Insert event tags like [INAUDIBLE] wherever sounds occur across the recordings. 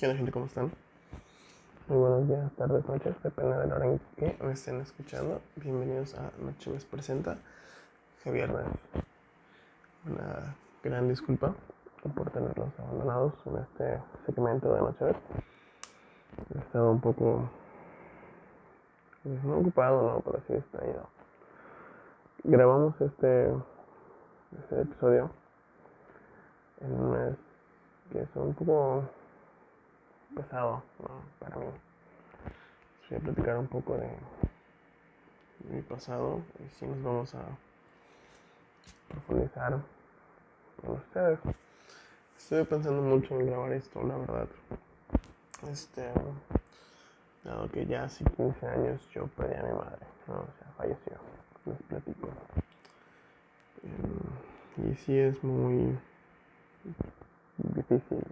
¿Qué onda, gente? ¿Cómo están? Muy buenos días, tardes, noches, depende de la hora en que me estén escuchando. Bienvenidos a Noche Les Presenta, Javier Una gran disculpa por tenerlos abandonados en este segmento de Noche He estado un poco pues, no ocupado, no, pero sí extrañado. Grabamos este, este episodio en un mes que es un poco pesado para mí. Voy a platicar un poco de mi pasado y si nos vamos a profundizar con ustedes. Estoy pensando mucho en grabar esto, la verdad. Este, dado que ya hace 15 años yo perdí a mi madre, ¿no? o sea, falleció, les platico. Em, y sí es muy difícil,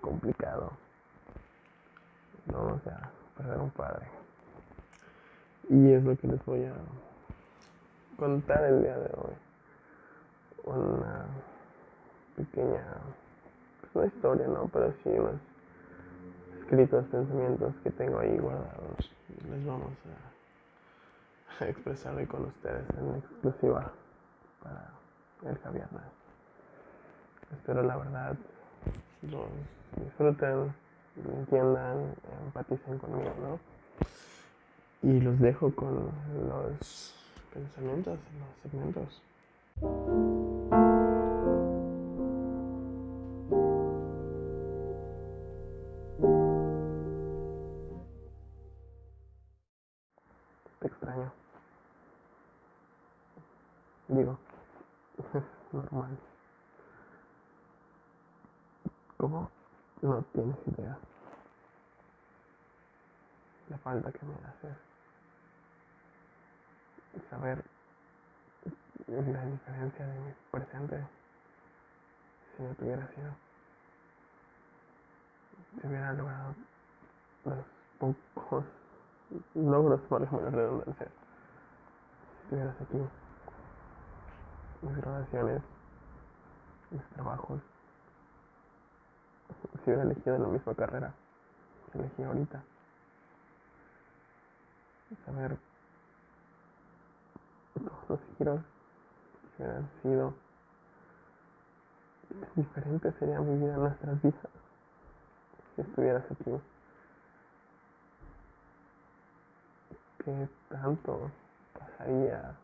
complicado ¿no? O sea, perder un padre. Y es lo que les voy a contar el día de hoy. Una pequeña, pues no historia, ¿no? Pero sí unos escritos, pensamientos que tengo ahí guardados. Les vamos a, [LAUGHS] expresar hoy con ustedes en exclusiva para el Javier Espero la verdad los disfruten entiendan, empaticen conmigo, ¿no? Y los dejo con los pensamientos, los segmentos. Te extraño. Digo, [LAUGHS] normal. ¿Cómo? No tienes idea la falta que me hace saber la diferencia de mi presente si no tuviera sido. Si hubiera logrado los pocos logros, para la redundancia, si estuvieras aquí, mis grabaciones, mis trabajos, si hubiera elegido la misma carrera que elegí ahorita. Saber todos los giros que hubieran sido diferente sería mi vida, nuestras vidas, si estuvieras aquí. ¿Qué tanto pasaría?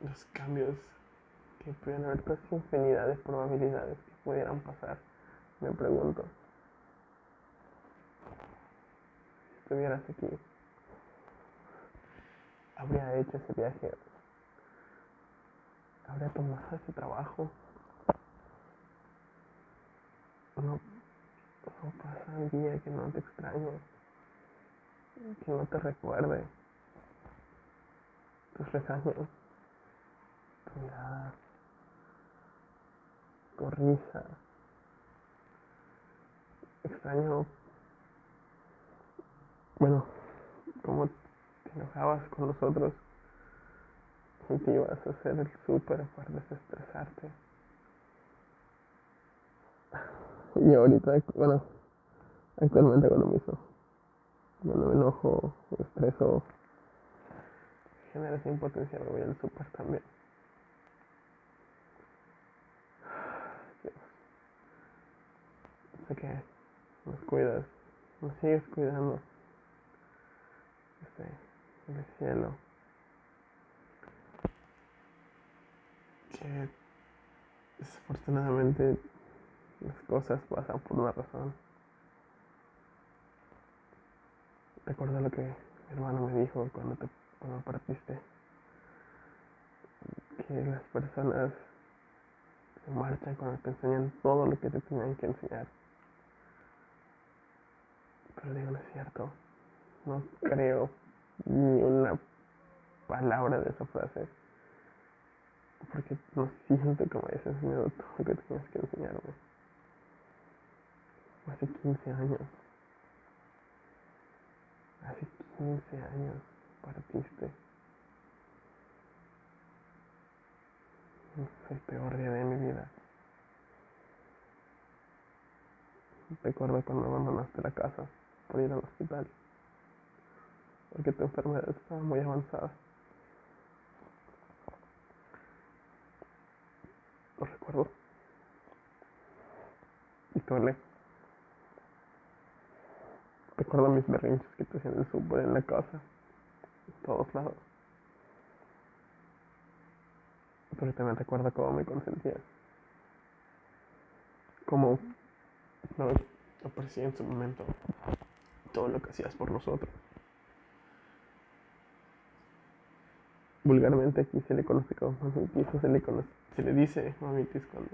Los cambios que pudieran haber, pues infinidad de probabilidades que pudieran pasar, me pregunto. Estuvieras aquí, habría hecho ese viaje, habría tomado ese trabajo. No, no pasa un día que no te extraño, que no te recuerde tus regaños, tu mirada tu risa. Extraño, bueno, cómo te enojabas con nosotros y te ibas a hacer el súper para desestresarte. Y ahorita, bueno, actualmente con lo mismo. Cuando me enojo, me estreso, genera esa impotencia, me voy al súper también. sé que nos cuidas, nos sigues cuidando desde el cielo. Que desafortunadamente las cosas pasan por una razón. Recuerda lo que mi hermano me dijo cuando, te, cuando partiste. Que las personas se marchan cuando te enseñan todo lo que te tenían que enseñar. Pero digo, no es cierto. No creo ni una palabra de esa frase. Porque no siento que me hayas enseñado todo lo que tenías que enseñarme. Hace 15 años. Hace 15 años partiste. Es el peor día de mi vida. recuerdo cuando abandonaste la casa por ir al hospital, porque tu enfermedad estaba muy avanzada. Lo recuerdo. Y duele. Recuerdo mis berrinches que te hacían el súper en la casa, en todos lados. Pero también recuerdo cómo me consentías. Cómo no aparecía en su momento todo lo que hacías por nosotros. Vulgarmente aquí se le conoce como mamitis o se le, conoce, se le dice mamitis cuando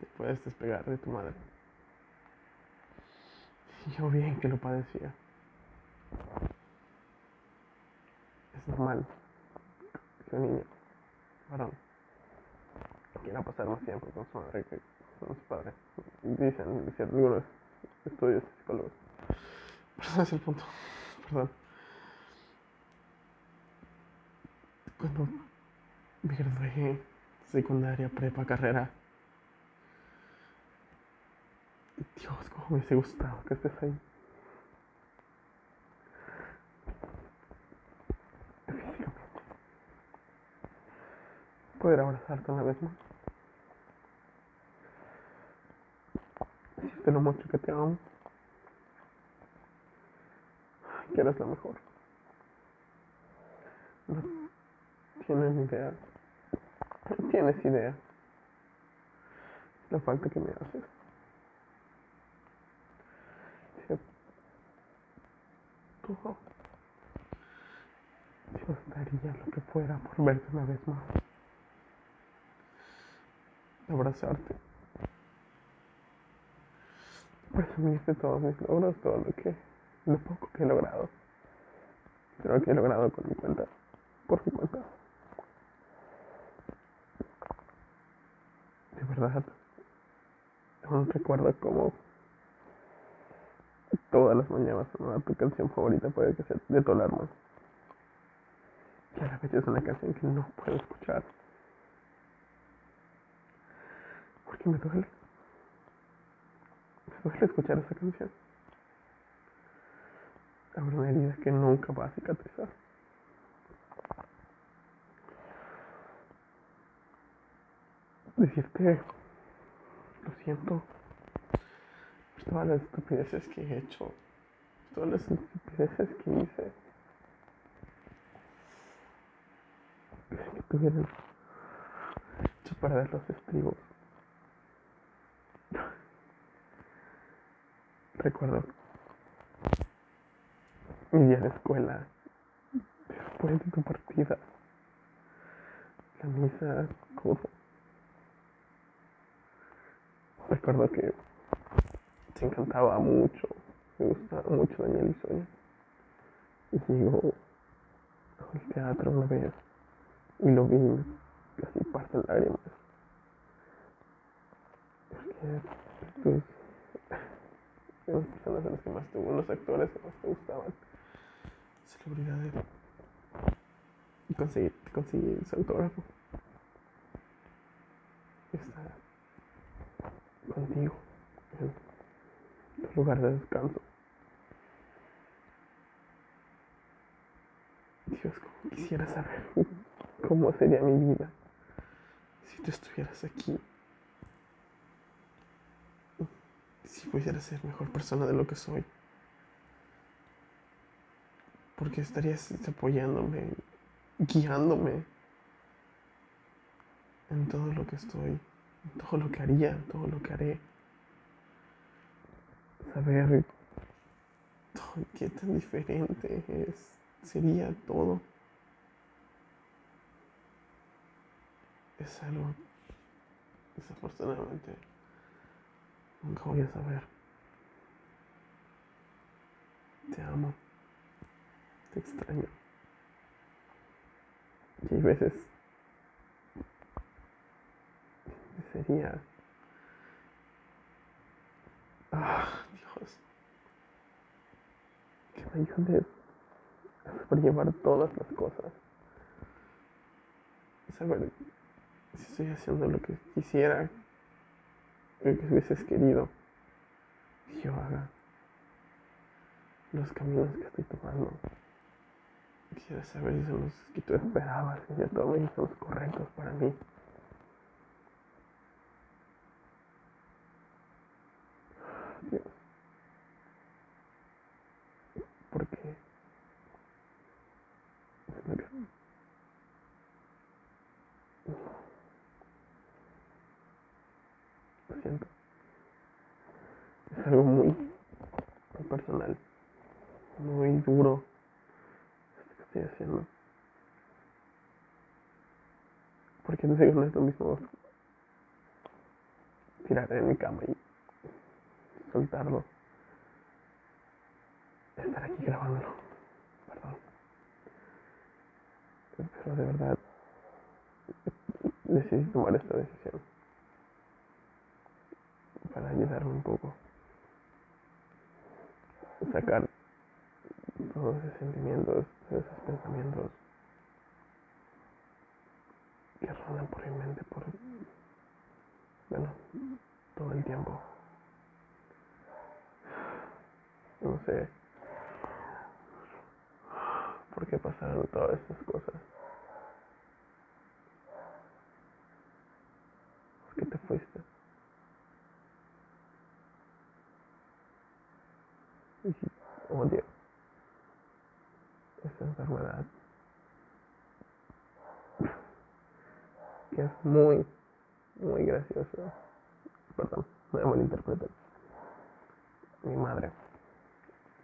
te puedes despegar de tu madre. Y yo bien que lo padecía. Es normal que un niño, varón, quiera pasar más tiempo con su madre que con su padre. Dicen, dicen algunos estudios psicólogos. Pero ese es el punto. Perdón. Cuando me gradué secundaria, prepa, carrera. Dios, cómo me hubiese gustado que estés ahí. Poder abrazarte una vez más. Decirte lo mucho que te amo. Que eres la mejor. No tienes idea. [LAUGHS] Tienes idea. La falta que me haces. Dios daría lo que fuera por verte una vez más. Abrazarte. Presumirte todos mis logros, todo lo que, lo poco que he logrado. Pero que he logrado con mi cuenta, por mi cuenta. Verdad, aún recuerdo cómo todas las mañanas sonaba tu canción favorita puede que sea de tu alarma. Y a la vez es una canción que no puedo escuchar. Porque me duele. Me duele escuchar esa canción. Habrá una herida que nunca va a cicatrizar. Decirte, lo siento todas las estupideces que he hecho, todas las estupideces que hice. Que tuvieran hecho para dar los estribos. Recuerdo mi día de escuela, después de tu partida, la misa, todo. Recuerdo que te encantaba mucho, me gustaba mucho Daniel y Sonia. Y llegó al teatro una vez y lo vi casi parte de lágrimas. Porque pues, [LAUGHS] eran las personas a las que más te los actores que más te gustaban, celebridades. Y conseguí, conseguí su autógrafo. Está contigo en tu lugar de descanso. Dios, como quisiera saber [LAUGHS] cómo sería mi vida si tú estuvieras aquí. Si pudiera ser mejor persona de lo que soy. Porque estarías apoyándome, guiándome en todo lo que estoy, todo lo que haría, todo lo que haré. Saber todo, qué tan diferente es, sería todo. Es algo, desafortunadamente, nunca voy a saber. Te amo, te extraño. Y hay veces sería. Ah, Dios. Que me ayudes a sobrellevar todas las cosas. Saber si estoy haciendo lo que quisiera, lo que hubieses querido. yo haga los caminos que estoy tomando. Quisiera saber si son los que tú esperabas que yo tome y son los correctos para mí. Dios. ¿Por qué? Lo siento. Es algo muy personal, muy duro esto que estoy haciendo. No sé no es lo mismo tirar en mi cama y soltarlo. Estar aquí grabándolo. Perdón. Pero de verdad decidí tomar esta decisión para ayudarme un poco. Sacar todos esos sentimientos, esos pensamientos que rondan por mi mente por, bueno, todo el tiempo. No sé por qué pasaron todas estas cosas. ¿Por te fuiste? Odio esta enfermedad que es muy, muy graciosa. Perdón, me malinterpreten. Mi madre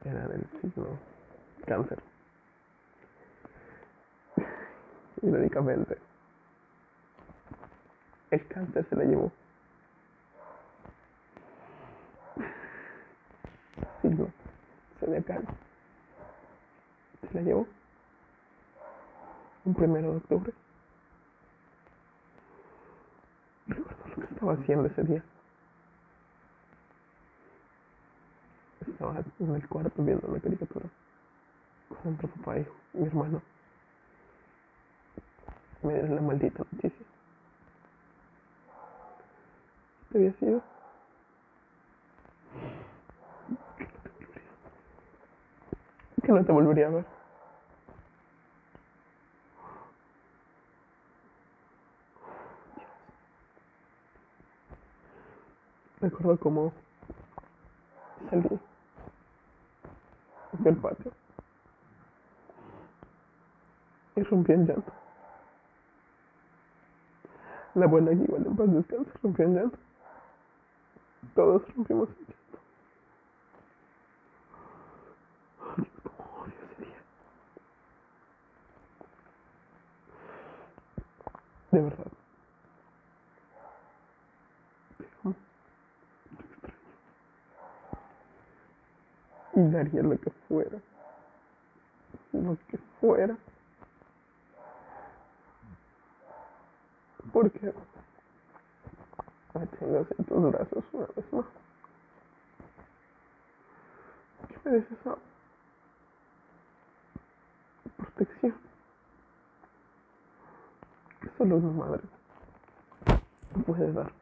era del signo cáncer. [LAUGHS] Irónicamente, el cáncer se la llevó. [LAUGHS] Signo zodiacal. Se la llevó. Un primero de octubre. Recuerdo lo que estaba haciendo ese día. Estaba en el cuarto viendo una caricatura con otro papá y mi hermano. Me dieron la maldita noticia. ¿Te había sido? Que no te volvería a ver. Recuerdo cómo salí del patio y rompí en llanto. La abuela que igual en paz descansa rompió en llanto. Todos rompimos en llanto. De verdad. Te amo. Te extraño. Y daría lo que fuera. Lo que fuera. Porque me tengas en brazos una vez más. Que me des esa protección solo una madre puede dar.